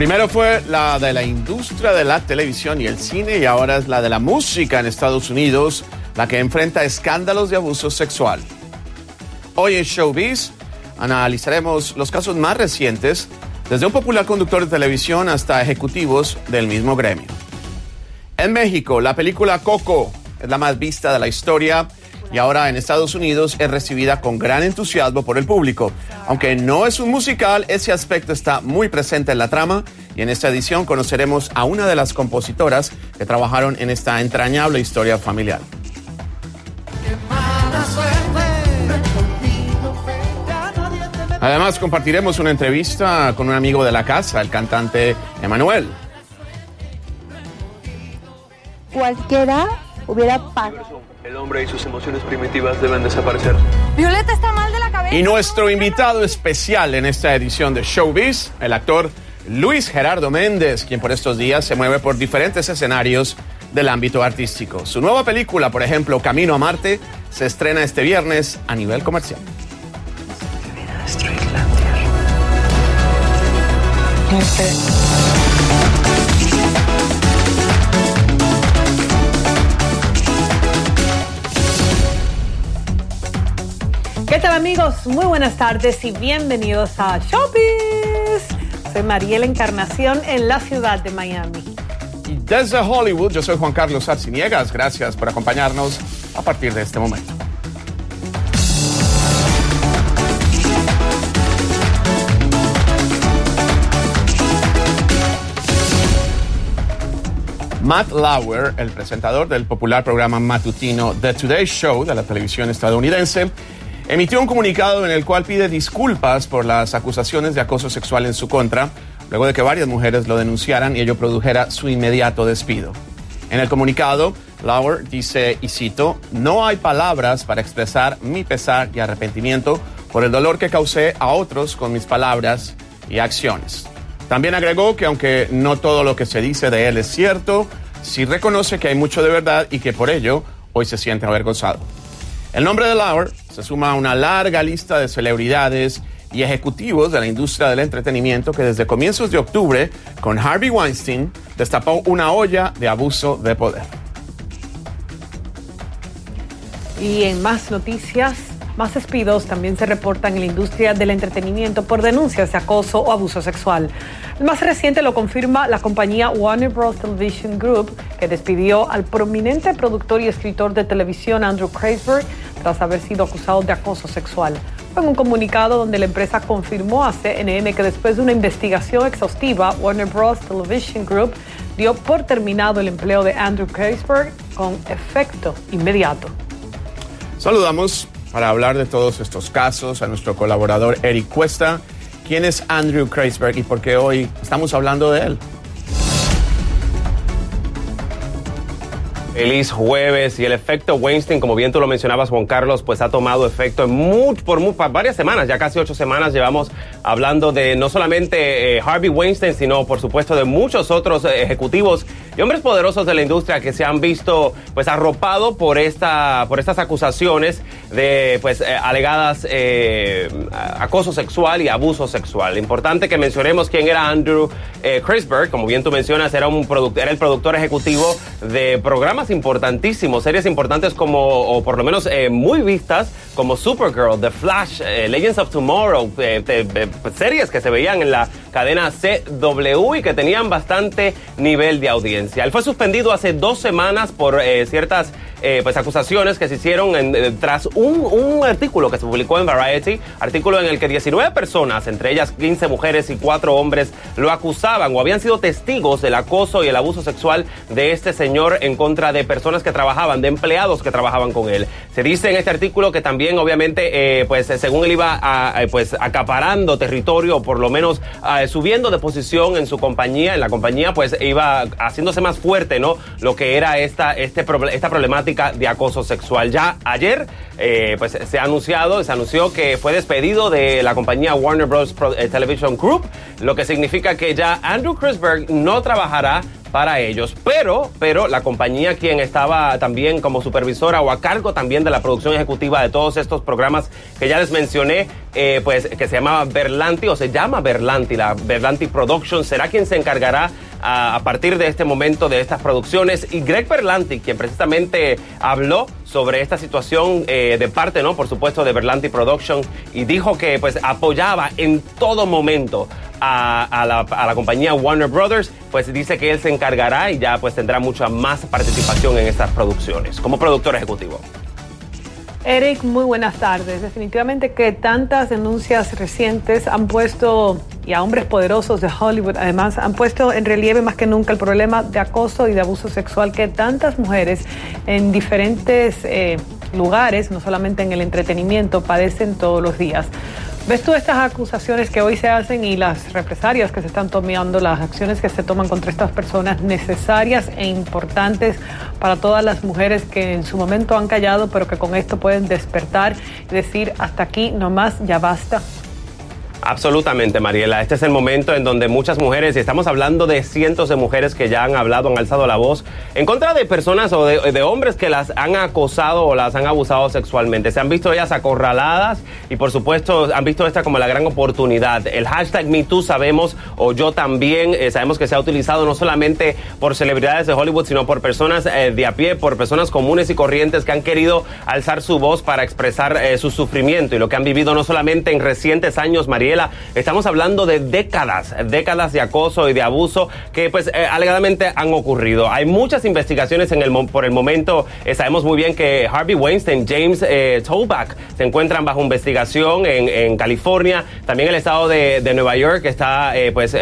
Primero fue la de la industria de la televisión y el cine y ahora es la de la música en Estados Unidos, la que enfrenta escándalos de abuso sexual. Hoy en Showbiz analizaremos los casos más recientes, desde un popular conductor de televisión hasta ejecutivos del mismo gremio. En México, la película Coco es la más vista de la historia y ahora en Estados Unidos es recibida con gran entusiasmo por el público. Aunque no es un musical, ese aspecto está muy presente en la trama y en esta edición conoceremos a una de las compositoras que trabajaron en esta entrañable historia familiar. Además, compartiremos una entrevista con un amigo de la casa, el cantante Emanuel. Cualquiera hubiera pasado. El hombre y sus emociones primitivas deben desaparecer. Violeta está mal de la cabeza. Y nuestro invitado especial en esta edición de Showbiz, el actor Luis Gerardo Méndez, quien por estos días se mueve por diferentes escenarios del ámbito artístico. Su nueva película, por ejemplo, Camino a Marte, se estrena este viernes a nivel comercial. ¿Qué tal amigos? Muy buenas tardes y bienvenidos a Showbiz. Soy Mariela Encarnación en la ciudad de Miami. Y desde Hollywood, yo soy Juan Carlos Arciniegas. Gracias por acompañarnos a partir de este momento. Matt Lauer, el presentador del popular programa matutino The Today Show de la televisión estadounidense, emitió un comunicado en el cual pide disculpas por las acusaciones de acoso sexual en su contra, luego de que varias mujeres lo denunciaran y ello produjera su inmediato despido. En el comunicado, Lauer dice, y cito, no hay palabras para expresar mi pesar y arrepentimiento por el dolor que causé a otros con mis palabras y acciones. También agregó que aunque no todo lo que se dice de él es cierto, sí reconoce que hay mucho de verdad y que por ello hoy se siente avergonzado. El nombre de Lauer se suma a una larga lista de celebridades y ejecutivos de la industria del entretenimiento que desde comienzos de octubre, con Harvey Weinstein, destapó una olla de abuso de poder. Y en más noticias, más despidos también se reportan en la industria del entretenimiento por denuncias de acoso o abuso sexual. El más reciente lo confirma la compañía Warner Bros. Television Group, que despidió al prominente productor y escritor de televisión Andrew Kreisberg tras haber sido acusado de acoso sexual. Fue en un comunicado donde la empresa confirmó a CNN que después de una investigación exhaustiva, Warner Bros. Television Group dio por terminado el empleo de Andrew Kreisberg con efecto inmediato. Saludamos para hablar de todos estos casos a nuestro colaborador Eric Cuesta. ¿Quién es Andrew Kreisberg y por qué hoy estamos hablando de él? Feliz jueves y el efecto Weinstein, como bien tú lo mencionabas, Juan Carlos, pues ha tomado efecto en much, por, varias semanas, ya casi ocho semanas llevamos hablando de no solamente eh, Harvey Weinstein, sino por supuesto de muchos otros eh, ejecutivos y hombres poderosos de la industria que se han visto pues arropado por esta, por estas acusaciones de pues eh, alegadas acoso sexual y abuso sexual. Importante que mencionemos quién era Andrew Kreisberg, como bien tú mencionas, era un era el productor ejecutivo de programas importantísimos, series importantes como, o por lo menos eh, muy vistas, como Supergirl, The Flash, eh, Legends of Tomorrow, eh, eh, pues, series que se veían en la cadena CW y que tenían bastante nivel de audiencia. Él fue suspendido hace dos semanas por ciertas pues, acusaciones que se hicieron tras un, un artículo que se publicó en Variety, artículo en el que 19 personas, entre ellas 15 mujeres y 4 hombres, lo acusaban o habían sido testigos del acoso y el abuso sexual de este señor en contra de personas que trabajaban, de empleados que trabajaban con él. Se dice en este artículo que también, obviamente, eh, pues según él iba eh, pues acaparando territorio, por lo menos eh, subiendo de posición en su compañía, en la compañía, pues iba haciéndose más fuerte, ¿no? Lo que era esta, este, esta problemática de acoso sexual. Ya ayer, eh, pues se ha anunciado, se anunció que fue despedido de la compañía Warner Bros. Eh, Television Group, lo que significa que ya Andrew Kreisberg no trabajará para ellos. Pero, pero la compañía quien estaba también como supervisora o a cargo también de la producción ejecutiva de todos estos programas que ya les mencioné, eh, pues que se llamaba Berlanti o se llama Berlanti, la Berlanti Production, será quien se encargará a, partir de este momento de estas producciones. Y Greg Berlanti, quien precisamente habló sobre esta situación eh, de parte, ¿no? Por supuesto, de Berlanti Production y dijo que pues apoyaba en todo momento a, la, a, la, compañía Warner Brothers, pues dice que él se encargará y ya pues tendrá mucha más participación en estas producciones como productor ejecutivo. Eric, muy buenas tardes. Definitivamente que tantas denuncias recientes han puesto, y a hombres poderosos de Hollywood además, han puesto en relieve más que nunca el problema de acoso y de abuso sexual que tantas mujeres en diferentes eh, lugares, no solamente en el entretenimiento, padecen todos los días. ¿Ves tú estas acusaciones que hoy se hacen y las represalias que se están tomando, las acciones que se toman contra estas personas necesarias e importantes para todas las mujeres que en su momento han callado, pero que con esto pueden despertar y decir hasta aquí, nomás, ya basta? Absolutamente, Mariela. Este es el momento en donde muchas mujeres, y estamos hablando de cientos de mujeres que ya han hablado, han alzado la voz en contra de personas o de, hombres que las han acosado o las han abusado sexualmente. Se han visto ellas acorraladas y por supuesto han visto esta como la gran oportunidad. El hashtag MeToo sabemos, o yo también, eh, sabemos que se ha utilizado no solamente por celebridades de Hollywood, sino por personas eh, de a pie, por personas comunes y corrientes que han querido alzar su voz para expresar eh, su sufrimiento y lo que han vivido no solamente en recientes años, Mariela, estamos hablando de décadas, décadas de acoso y de abuso que pues eh, alegadamente han ocurrido. Hay muchas investigaciones en el, por el momento. Eh, sabemos muy bien que Harvey Weinstein, James eh, se encuentran bajo investigación en, California. También el estado de, Nueva York está pues,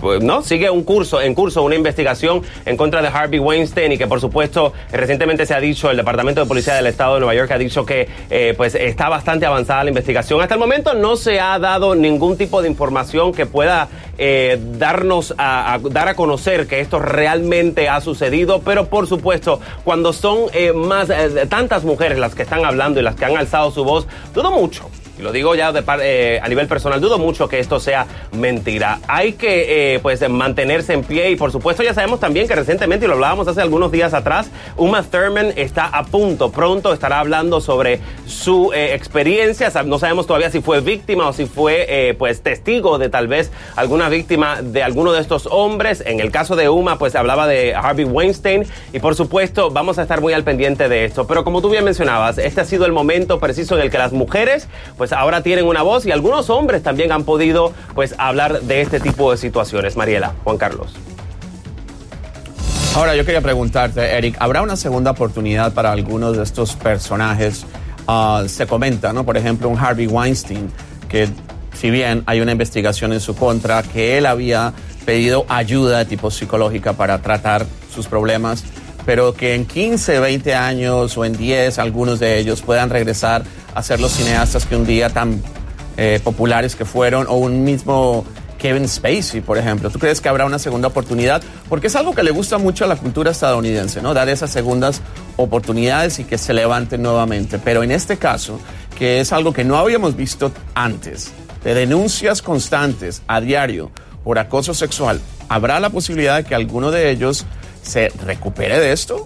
pues, no sigue un curso en curso una investigación en contra de Harvey Weinstein y que por supuesto recientemente se ha dicho el Departamento de Policía del Estado de Nueva York ha dicho que pues está bastante avanzada la investigación. Hasta el momento no se ha dado ningún tipo de información que pueda eh, darnos a, dar a conocer que esto realmente ha sucedido, pero por supuesto, cuando son eh, más eh, tantas mujeres las que están hablando y las que han alzado su voz, dudo mucho y lo digo ya de eh, a nivel personal, dudo mucho que esto sea mentira. Hay que eh, pues mantenerse en pie y por supuesto ya sabemos también que recientemente, y lo hablábamos hace algunos días atrás, Uma Thurman está a punto, pronto estará hablando sobre su eh, experiencia. No sabemos todavía si fue víctima o si fue pues testigo de tal vez alguna víctima de alguno de estos hombres. En el caso de Uma, pues hablaba de Harvey Weinstein y por supuesto vamos a estar muy al pendiente de esto. Pero como tú bien mencionabas, este ha sido el momento preciso en el que las mujeres pues pues ahora tienen una voz y algunos hombres también han podido pues hablar de este tipo de situaciones. Mariela, Juan Carlos. Ahora yo quería preguntarte, Eric, ¿habrá una segunda oportunidad para algunos de estos personajes? Ah, se comenta, ¿no? Por ejemplo, un Harvey Weinstein, que si bien hay una investigación en su contra, que él había pedido ayuda de tipo psicológica para tratar sus problemas, pero que en 15, 20 años o en 10 algunos de ellos puedan regresar a ser los cineastas que un día tan eh, populares que fueron, o un mismo Kevin Spacey, por ejemplo. ¿Tú crees que habrá una segunda oportunidad? Porque es algo que le gusta mucho a la cultura estadounidense, ¿no? Dar esas segundas oportunidades y que se levanten nuevamente. Pero en este caso, que es algo que no habíamos visto antes, de denuncias constantes a diario por acoso sexual, ¿habrá la posibilidad de que alguno de ellos se recupere de esto?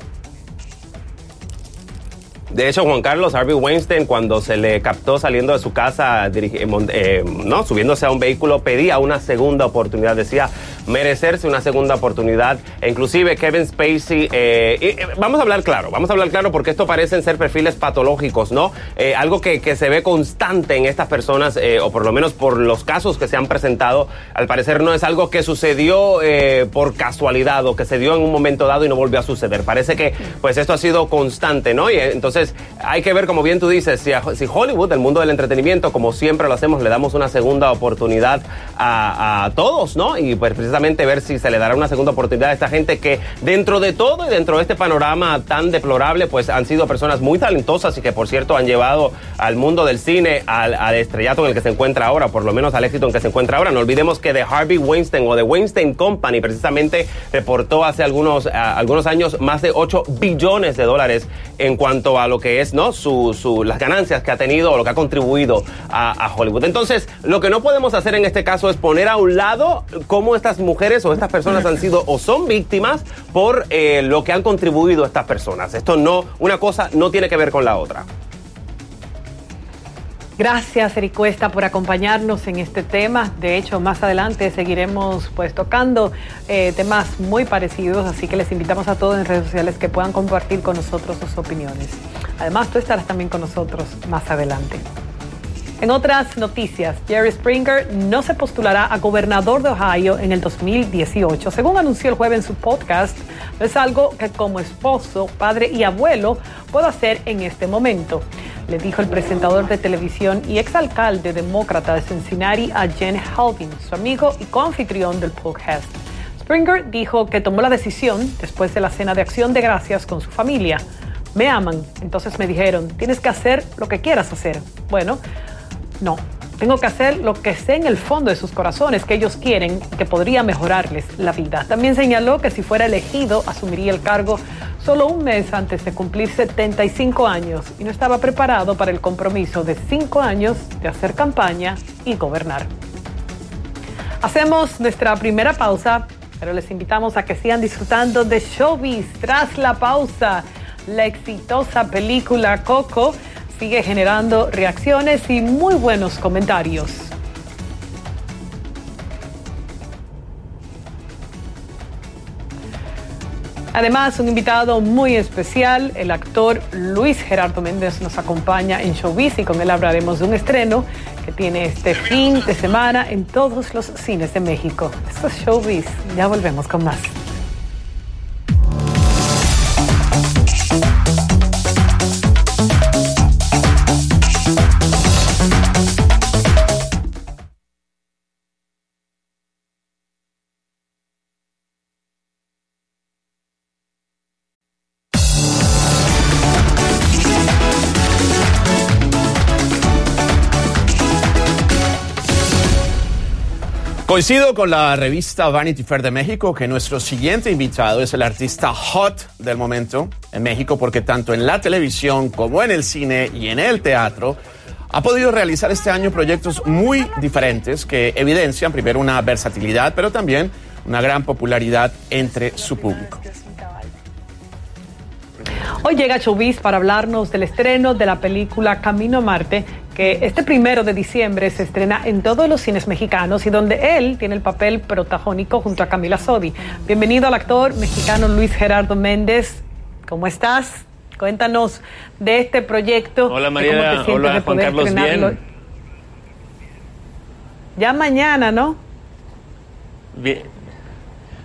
De hecho, Juan Carlos Harvey Weinstein, cuando se le captó saliendo de su casa, eh, no, subiéndose a un vehículo, pedía una segunda oportunidad. Decía merecerse una segunda oportunidad. E inclusive Kevin Spacey, eh, eh, vamos a hablar claro, vamos a hablar claro porque esto parecen ser perfiles patológicos, ¿no? algo que, que, se ve constante en estas personas, o por lo menos por los casos que se han presentado, al parecer no es algo que sucedió por casualidad o que se dio en un momento dado y no volvió a suceder. Parece que pues esto ha sido constante, ¿no? Y entonces hay que ver, como bien tú dices, si, si Hollywood, el mundo del entretenimiento, como siempre lo hacemos, le damos una segunda oportunidad a, todos, ¿no? Y pues ver si se le dará una segunda oportunidad a esta gente que dentro de todo y dentro de este panorama tan deplorable, pues han sido personas muy talentosas y que por cierto han llevado al mundo del cine al, estrellato en el que se encuentra ahora, por lo menos al éxito en que se encuentra ahora. No olvidemos que de Harvey Weinstein o de Weinstein Company precisamente reportó hace algunos, algunos años más de 8 billones de dólares en cuanto a lo que es ¿no? Su, las ganancias que ha tenido o lo que ha contribuido a, Hollywood. Entonces, lo que no podemos hacer en este caso es poner a un lado cómo estas mujeres o estas personas han sido o son víctimas por eh, lo que han contribuido estas personas. Esto no, una cosa no tiene que ver con la otra. Gracias, Eric Cuesta, por acompañarnos en este tema. De hecho, más adelante seguiremos pues tocando eh, temas muy parecidos, así que les invitamos a todos en redes sociales que puedan compartir con nosotros sus opiniones. Además, tú estarás también con nosotros más adelante. En otras noticias, Jerry Springer no se postulará a gobernador de Ohio en el 2018. Según anunció el jueves en su podcast, no es algo que como esposo, padre y abuelo puedo hacer en este momento le dijo el presentador de televisión y exalcalde demócrata de Cincinnati a Jen Halvin, su amigo y coanfitrión del podcast. Springer dijo que tomó la decisión después de la cena de acción de gracias con su familia. Me aman, entonces me dijeron, tienes que hacer lo que quieras hacer. Bueno, no, tengo que hacer lo que sé en el fondo de sus corazones que ellos quieren que podría mejorarles la vida. También señaló que si fuera elegido asumiría el cargo solo un mes antes de cumplir 75 años y no estaba preparado para el compromiso de cinco años de hacer campaña y gobernar. Hacemos nuestra primera pausa, pero les invitamos a que sigan disfrutando de Showbiz tras la pausa. La exitosa película Coco sigue generando reacciones y muy buenos comentarios. Además, un invitado muy especial, el actor Luis Gerardo Méndez nos acompaña en Showbiz y con él hablaremos de un estreno que tiene este fin de semana en todos los cines de México. Esto es Showbiz, ya volvemos con más. Coincido con la revista Vanity Fair de México que nuestro siguiente invitado es el artista hot del momento en México porque tanto en la televisión como en el cine y en el teatro ha podido realizar este año proyectos muy diferentes que evidencian primero una versatilidad pero también una gran popularidad entre su público. Hoy llega Showbiz para hablarnos del estreno de la película Camino a Marte, que este primero de diciembre se estrena en todos los cines mexicanos y donde él tiene el papel protagónico junto a Camila Sodi. Bienvenido al actor mexicano Luis Gerardo Méndez. ¿Cómo estás? Cuéntanos de este proyecto. Hola María, hola Juan Carlos, bien. Ya mañana, ¿no? Bien.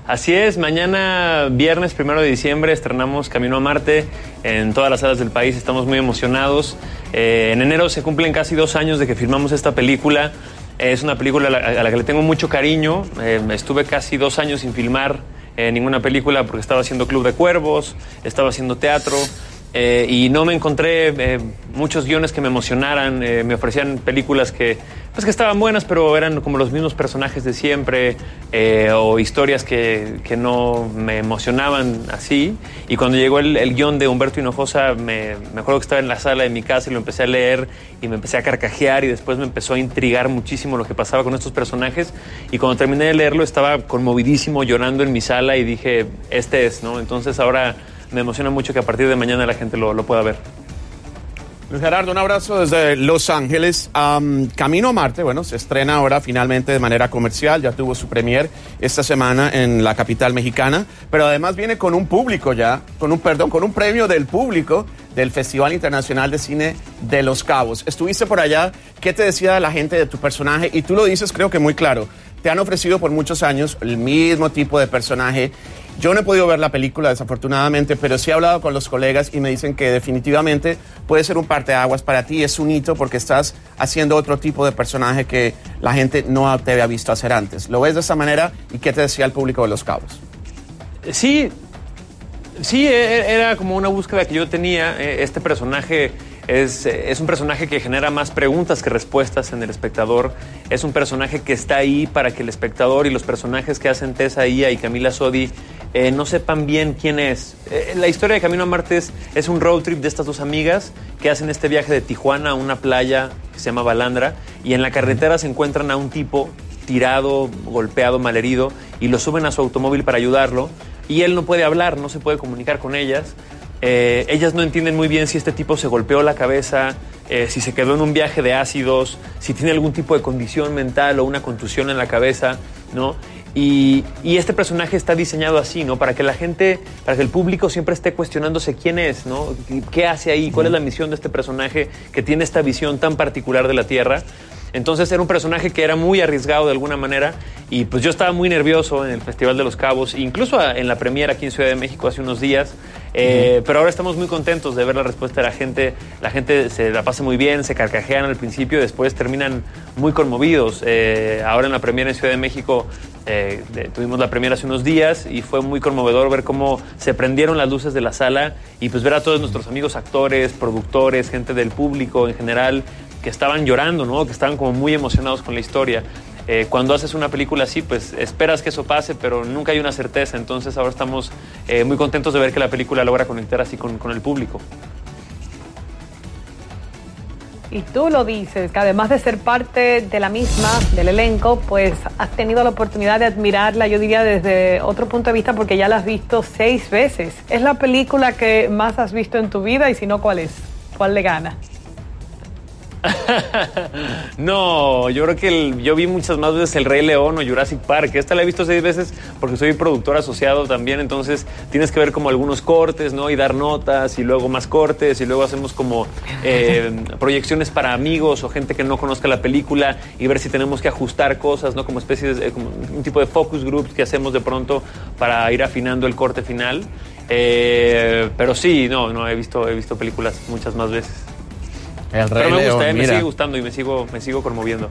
Así es, mañana viernes primero de diciembre estrenamos Camino a Marte en todas las salas del país, estamos muy emocionados. Eh, en enero se cumplen casi dos años de que filmamos esta película. Es una película a la, que le tengo mucho cariño. Eh, estuve casi dos años sin filmar eh, ninguna película porque estaba haciendo Club de Cuervos, estaba haciendo teatro. Y no me encontré muchos guiones que me emocionaran, me ofrecían películas que pues que estaban buenas, pero eran como los mismos personajes de siempre eh, o historias que, que, no me emocionaban así. Y cuando llegó el, el guion de Humberto Hinojosa, me, me, acuerdo que estaba en la sala de mi casa y lo empecé a leer y me empecé a carcajear y después me empezó a intrigar muchísimo lo que pasaba con estos personajes. Y cuando terminé de leerlo estaba conmovidísimo, llorando en mi sala y dije, este es, ¿no? Entonces ahora me emociona mucho que a partir de mañana la gente lo, lo pueda ver. Luis Gerardo, un abrazo desde Los Ángeles. Camino a Marte, bueno, se estrena ahora finalmente de manera comercial, ya tuvo su premier esta semana en la capital mexicana, pero además viene con un público ya, con un, perdón, con un premio del público del Festival Internacional de Cine de Los Cabos. Estuviste por allá, ¿qué te decía la gente de tu personaje? Y tú lo dices creo que muy claro, te han ofrecido por muchos años el mismo tipo de personaje yo no he podido ver la película, desafortunadamente, pero sí he hablado con los colegas y me dicen que definitivamente puede ser un parteaguas para ti. Es un hito porque estás haciendo otro tipo de personaje que la gente no te había visto hacer antes. ¿Lo ves de esa manera? ¿Y qué te decía el público de Los Cabos? Sí, sí, e, e, era como una búsqueda que yo tenía. E, este personaje es, es, un personaje que genera más preguntas que respuestas en el espectador. Es un personaje que está ahí para que el espectador y los personajes que hacen Tessa Ia y Camila Sodi eh, no sepan bien quién es. Eh, la historia de Camino a Marte es, un road trip de estas dos amigas que hacen este viaje de Tijuana a una playa que se llama Balandra y en la carretera se encuentran a un tipo tirado, golpeado, malherido y lo suben a su automóvil para ayudarlo y él no puede hablar, no se puede comunicar con ellas. Eh, ellas no entienden muy bien si este tipo se golpeó la cabeza, eh, si se quedó en un viaje de ácidos, si tiene algún tipo de condición mental o una contusión en la cabeza, ¿no? Y, y, este personaje está diseñado así, ¿no? Para que la gente, para que el público siempre esté cuestionándose quién es, ¿no? ¿Qué hace ahí? ¿Cuál es la misión de este personaje que tiene esta visión tan particular de la Tierra? Entonces era un personaje que era muy arriesgado de alguna manera y pues yo estaba muy nervioso en el Festival de los Cabos, incluso en la premiera aquí en Ciudad de México hace unos días, eh, pero ahora estamos muy contentos de ver la respuesta de la gente. La gente se la pasa muy bien, se carcajean al principio, después terminan muy conmovidos. Eh, ahora en la premiera en Ciudad de México eh, tuvimos la premiera hace unos días y fue muy conmovedor ver cómo se prendieron las luces de la sala y pues ver a todos nuestros amigos actores, productores, gente del público en general que estaban llorando, ¿no? que estaban como muy emocionados con la historia. Eh, cuando haces una película así, pues esperas que eso pase, pero nunca hay una certeza. Entonces ahora estamos eh, muy contentos de ver que la película logra conectar así con, el público. Y tú lo dices, que además de ser parte de la misma, del elenco, pues has tenido la oportunidad de admirarla, yo diría, desde otro punto de vista, porque ya la has visto seis veces. ¿Es la película que más has visto en tu vida y si no, cuál es? ¿Cuál le gana? no, yo creo que yo vi muchas más veces El Rey León o Jurassic Park. Esta la he visto seis veces porque soy productor asociado también, entonces tienes que ver como algunos cortes, ¿no? Y dar notas y luego más cortes y luego hacemos como eh, proyecciones para amigos o gente que no conozca la película y ver si tenemos que ajustar cosas, ¿no? Como especie de, como un tipo de focus groups que hacemos de pronto para ir afinando el corte final. Eh, pero sí, no, no, he visto, he visto películas muchas más veces. El Rey Pero me gusta, León, eh, me mira. sigue gustando y me sigo, me sigo conmoviendo.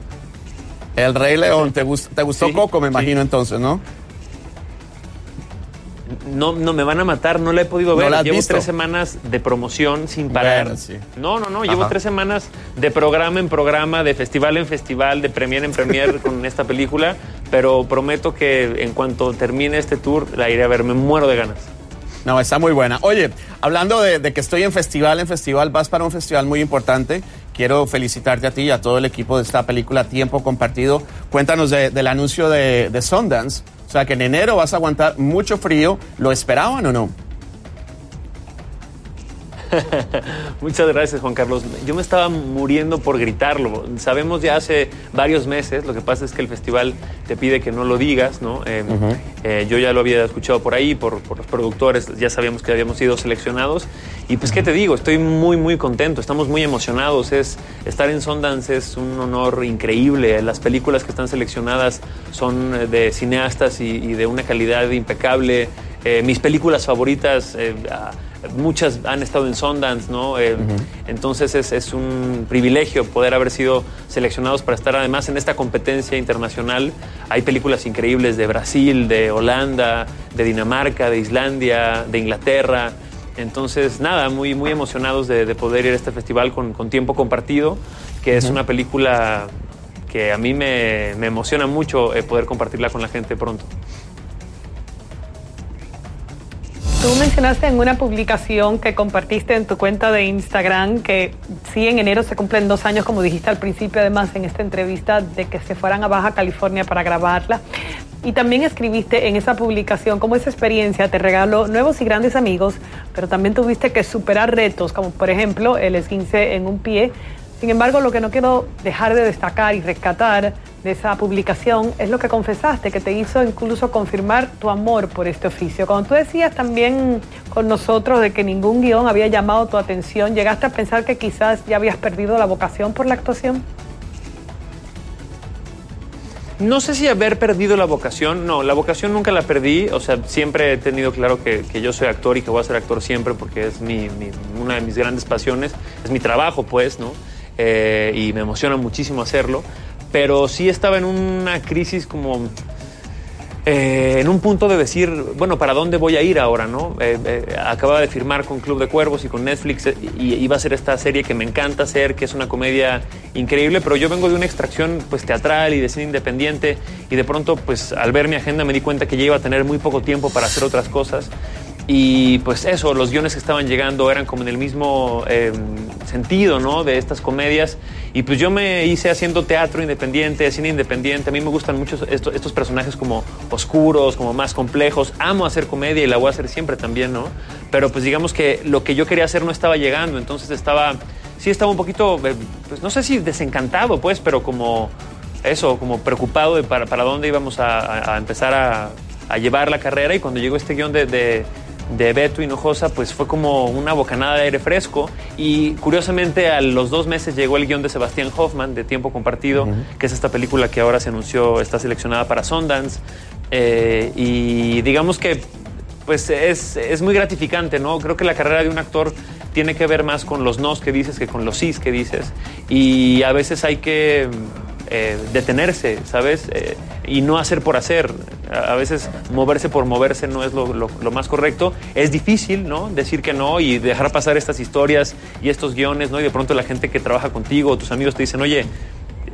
El Rey León, ¿te, gust- te gustó Sí, Coco, me sí. imagino entonces, no? No, no, me van a matar, no la he podido ¿No ver. la has llevo visto? tres semanas de promoción sin parar. Bueno, sí. No, no, no, llevo Ajá. tres semanas de programa en programa, de festival en festival, de premier en premier con esta película, pero prometo que en cuanto termine este tour la iré a ver, me muero de ganas. No, está muy buena. Oye, hablando de, que estoy en festival, en festival, vas para un festival muy importante. Quiero felicitarte a ti y a todo el equipo de esta película Tiempo Compartido. Cuéntanos de- del anuncio de, de Sundance. O sea, que en enero vas a aguantar mucho frío. ¿Lo esperaban o no? Muchas gracias, Juan Carlos. Yo me estaba muriendo por gritarlo. Sabemos ya hace varios meses, lo que pasa es que el festival te pide que no lo digas, ¿no? Eh, eh, yo ya lo había escuchado por ahí, por, por los productores, ya sabíamos que habíamos sido seleccionados. Y pues, ¿qué te digo? Estoy muy, muy contento, estamos muy emocionados. Es, estar en Sundance es un honor increíble. Las películas que están seleccionadas son eh, de cineastas y, y de una calidad impecable. Eh, mis películas favoritas, eh, muchas han estado en Sundance, ¿no? Eh, Entonces es, es un privilegio poder haber sido seleccionados para estar además en esta competencia internacional. Hay películas increíbles de Brasil, de Holanda, de Dinamarca, de Islandia, de Inglaterra. Entonces, nada, muy, muy emocionados de, de poder ir a este festival con, con tiempo compartido, que es una película que a mí me, me emociona mucho eh, poder compartirla con la gente pronto. Tú mencionaste en una publicación que compartiste en tu cuenta de Instagram que sí, en enero se cumplen dos años, como dijiste al principio, además en esta entrevista, de que se fueran a Baja California para grabarla. Y también escribiste en esa publicación cómo esa experiencia te regaló nuevos y grandes amigos, pero también tuviste que superar retos, como por ejemplo el esguince en un pie. Sin embargo, lo que no quiero dejar de destacar y rescatar de esa publicación es lo que confesaste, que te hizo incluso confirmar tu amor por este oficio. Cuando tú decías también con nosotros de que ningún guion había llamado tu atención, ¿llegaste a pensar que quizás ya habías perdido la vocación por la actuación? No sé si haber perdido la vocación, no, la vocación nunca la perdí, o sea, siempre he tenido claro que, que yo soy actor y que voy a ser actor siempre porque es mi, mi- una de mis grandes pasiones, es mi trabajo pues, ¿no? Eh, y me emociona muchísimo hacerlo, pero sí estaba en una crisis como... eh, en un punto de decir, bueno, ¿para dónde voy a ir ahora, no? Eh, eh, acababa de firmar con Club de Cuervos y con Netflix eh, y iba a ser esta serie que me encanta hacer, que es una comedia increíble, pero yo vengo de una extracción pues teatral y de cine independiente y de pronto pues al ver mi agenda me di cuenta que ya iba a tener muy poco tiempo para hacer otras cosas Y pues eso, los guiones que estaban llegando eran como en el mismo eh, sentido, ¿no? De estas comedias. Y pues yo me hice haciendo teatro independiente, cine independiente. A mí me gustan mucho estos, personajes como oscuros, como más complejos. Amo hacer comedia y la voy a hacer siempre también, ¿no? Pero pues digamos que lo que yo quería hacer no estaba llegando. Entonces estaba, sí estaba un poquito, eh, pues no sé si desencantado, pues, pero como eso, como preocupado de para, para dónde íbamos a, empezar a, llevar la carrera. Y cuando llegó este guion de, de Beto Hinojosa, pues fue como una bocanada de aire fresco. Y curiosamente, a los dos meses llegó el guion de Sebastián Hoffman, de Tiempo Compartido, que es esta película que ahora se anunció, está seleccionada para Sundance. Eh, y digamos que pues es, es muy gratificante, ¿no? Creo que la carrera de un actor tiene que ver más con los nos que dices que con los sís que dices. Y a veces hay que eh, detenerse, ¿sabes? Eh, y no hacer por hacer. A a veces moverse por moverse no es lo, lo- lo más correcto. Es difícil, ¿no? Decir que no y dejar pasar estas historias y estos guiones, ¿no? Y de pronto la gente que trabaja contigo, tus amigos te dicen, oye,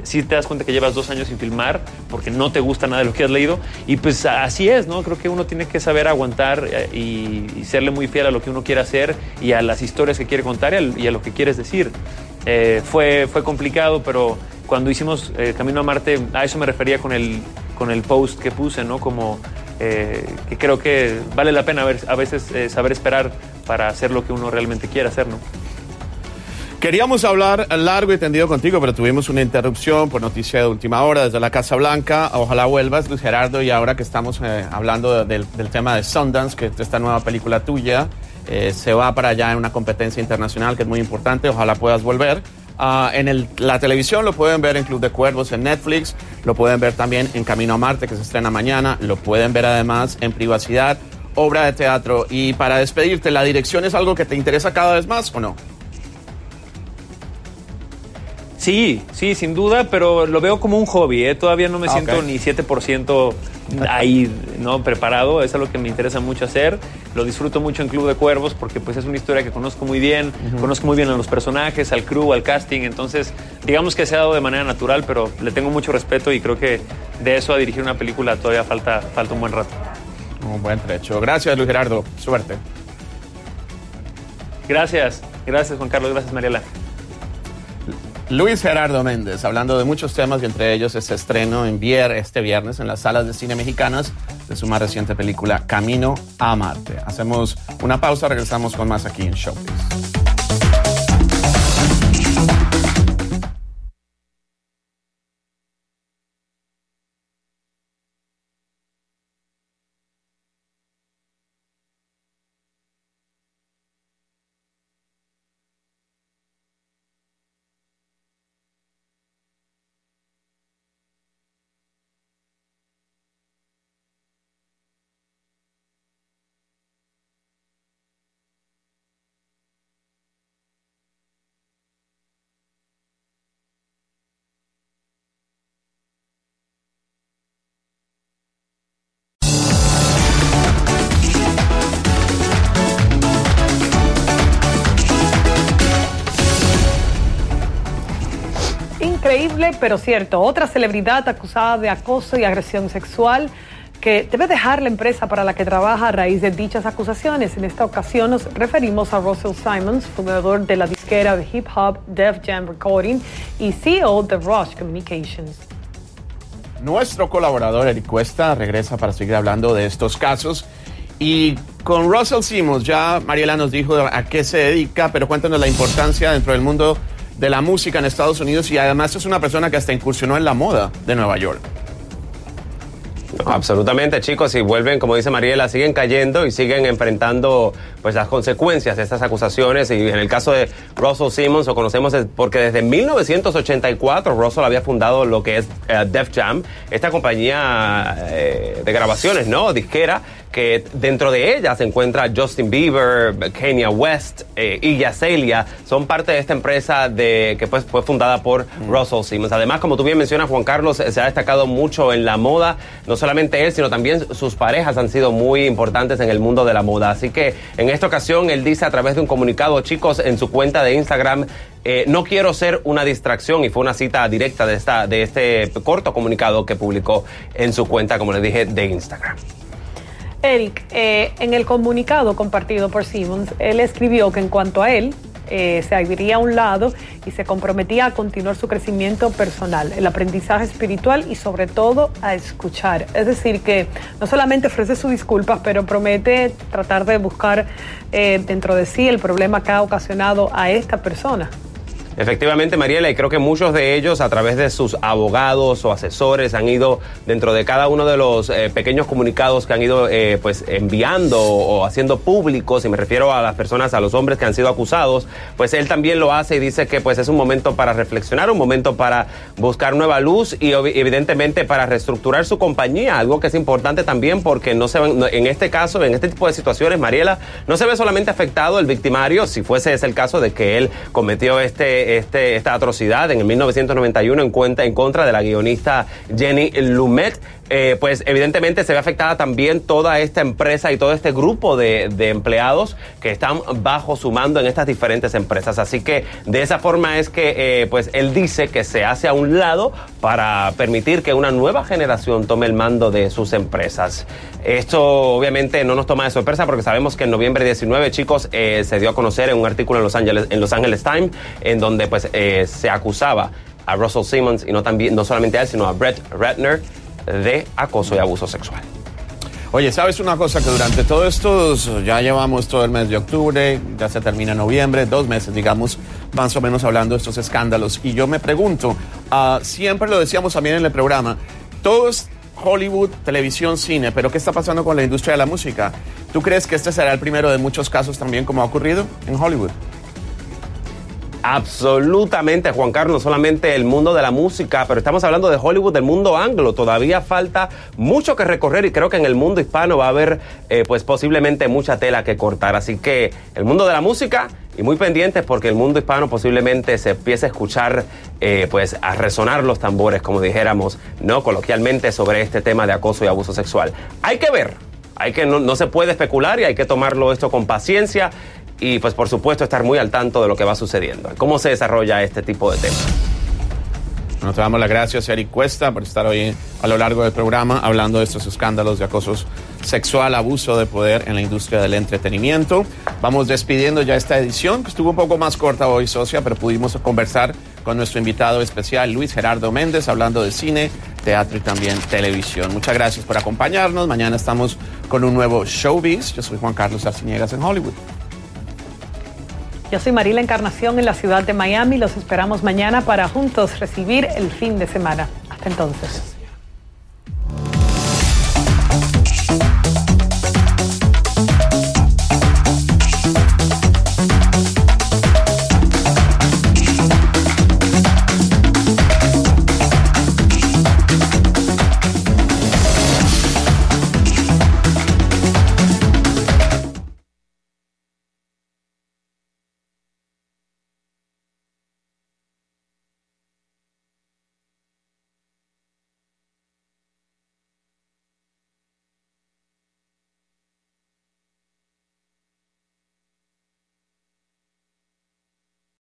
si te das cuenta que llevas dos años sin filmar porque no te gusta nada de lo que has leído. Y pues así es, ¿no? Creo que uno tiene que saber aguantar eh, y, y serle muy fiel a lo que uno quiere hacer y a las historias que quiere contar y al- y a, lo que quieres decir. Eh, fue, fue complicado, pero cuando hicimos eh, Camino a Marte, a eso me refería con el, con el post que puse, ¿no? Como eh, que creo que vale la pena ver- a veces eh, saber esperar para hacer lo que uno realmente quiere hacer, ¿no? Queríamos hablar largo y tendido contigo, pero tuvimos una interrupción por noticia de última hora desde la Casa Blanca. Ojalá vuelvas, Luis Gerardo, y ahora que estamos eh, hablando del, del tema de Sundance, que es esta nueva película tuya, eh, se va para allá en una competencia internacional que es muy importante. Ojalá puedas volver. Ah, en el- la televisión lo pueden ver en Club de Cuervos en Netflix, lo pueden ver también en Camino a Marte, que se estrena mañana, lo pueden ver además en Privacidad, obra de teatro. Y para despedirte, ¿la dirección es algo que te interesa cada vez más o no? Sí, sí, sin duda, pero lo veo como un hobby. ¿eh? Todavía no me Ah, siento ok. ni 7% ahí, ¿no? Preparado. Es algo que me interesa mucho hacer. Lo disfruto mucho en Club de Cuervos porque pues es una historia que conozco muy bien. Conozco muy bien a los personajes, al crew, al casting. Entonces, digamos que se ha dado de manera natural, pero le tengo mucho respeto y creo que de eso a dirigir una película todavía falta, falta un buen rato. Un buen trecho. Gracias, Luis Gerardo. Suerte. Gracias, gracias Juan Carlos, gracias Mariela. Luis Gerardo Méndez, hablando de muchos temas y entre ellos este estreno en vier, este viernes en las salas de cine mexicanas de su más reciente película Camino a Marte. Hacemos una pausa, regresamos con más aquí en Showbiz. Pero cierto. Otra celebridad acusada de acoso y agresión sexual que debe dejar la empresa para la que trabaja a raíz de dichas acusaciones. En esta ocasión nos referimos a Russell Simons, fundador de la disquera de hip hop Def Jam Recording y CEO de Rush Communications. Nuestro colaborador Eric Cuesta regresa para seguir hablando de estos casos. Y con Russell Simmons, ya Mariela nos dijo a qué se dedica, pero cuéntanos la importancia dentro del mundo de la música en Estados Unidos y además es una persona que hasta incursionó en la moda de Nueva York. Absolutamente, chicos, y vuelven, como dice Mariela, siguen cayendo y siguen enfrentando pues las consecuencias de estas acusaciones. Y en el caso de Russell Simmons, lo conocemos porque desde 1984 Russell había fundado lo que es eh, Def Jam, esta compañía eh, de grabaciones, ¿no? Disquera, que dentro de ella se encuentra Justin Bieber, Kanye West, eh, Iggy Azalea, son parte de esta empresa de, que pues, fue fundada por Russell Simmons. Además, como tú bien mencionas, Juan Carlos, eh, se ha destacado mucho en la moda, no solamente él, sino también sus parejas han sido muy importantes en el mundo de la moda. Así que en esta ocasión él dice a través de un comunicado, chicos, en su cuenta de Instagram, eh, no quiero ser una distracción y fue una cita directa de, esta, de este corto comunicado que publicó en su cuenta, como les dije, de Instagram. Eric, eh, en el comunicado compartido por Simmons, él escribió que en cuanto a él, eh, se abriría a un lado y se comprometía a continuar su crecimiento personal, el aprendizaje espiritual y sobre todo a escuchar. Es decir, que no solamente ofrece sus disculpas, pero promete tratar de buscar eh, dentro de sí el problema que ha ocasionado a esta persona. Efectivamente, Mariela, y creo que muchos de ellos a través de sus abogados o asesores han ido dentro de cada uno de los eh, pequeños comunicados que han ido eh, pues enviando o haciendo públicos, y me refiero a las personas, a los hombres que han sido acusados, pues él también lo hace y dice que pues es un momento para reflexionar, un momento para buscar nueva luz y evidentemente para reestructurar su compañía, algo que es importante también porque no se en este caso, en este tipo de situaciones, Mariela, no se ve solamente afectado el victimario, si fuese ese el caso de que él cometió este este, esta atrocidad en el 1991 en, cuenta, en contra de la guionista Jenny Lumet, eh, pues evidentemente se ve afectada también toda esta empresa y todo este grupo de, empleados que están bajo su mando en estas diferentes empresas. Así que de esa forma es que eh, pues él dice que se hace a un lado para permitir que una nueva generación tome el mando de sus empresas. Esto obviamente no nos toma de sorpresa porque sabemos que en noviembre 19, chicos, eh, se dio a conocer en un artículo en Los Angeles, en Los Angeles Times, en donde pues se acusaba a Russell Simmons y no, también, no solamente a él, sino a Brett Ratner de acoso y abuso sexual. Oye, ¿sabes una cosa? Que durante todo estos, ya llevamos todo el mes de octubre, ya se termina noviembre, dos meses, digamos, más o menos hablando de estos escándalos. Y yo me pregunto, uh, siempre lo decíamos también en el programa, todos Hollywood, televisión, cine, pero ¿qué está pasando con la industria de la música? ¿Tú crees que este será el primero de muchos casos también como ha ocurrido en Hollywood? Absolutamente, Juan Carlos, solamente el mundo de la música, pero estamos hablando de Hollywood, del mundo anglo. Todavía falta mucho que recorrer y creo que en el mundo hispano va a haber, eh, pues posiblemente mucha tela que cortar. Así que el mundo de la música y muy pendientes porque el mundo hispano posiblemente se empiece a escuchar, eh, pues a resonar los tambores, como dijéramos, no coloquialmente sobre este tema de acoso y abuso sexual. Hay que ver, hay que no, no se puede especular y hay que tomarlo esto con paciencia y pues por supuesto estar muy al tanto de lo que va sucediendo, cómo se desarrolla este tipo de temas. Bueno, te damos las gracias, Eric Cuesta, por estar hoy a lo largo del programa hablando de estos escándalos de acoso sexual, abuso de poder en la industria del entretenimiento. Vamos despidiendo ya esta edición, que estuvo un poco más corta hoy, socia, pero pudimos conversar con nuestro invitado especial, Luis Gerardo Méndez, hablando de cine, teatro y también televisión. Muchas gracias por acompañarnos. Mañana estamos con un nuevo Showbiz. Yo soy Juan Carlos Arciniegas en Hollywood. Yo soy Marila Encarnación en la ciudad de Miami. Los esperamos mañana para juntos recibir el fin de semana. Hasta entonces.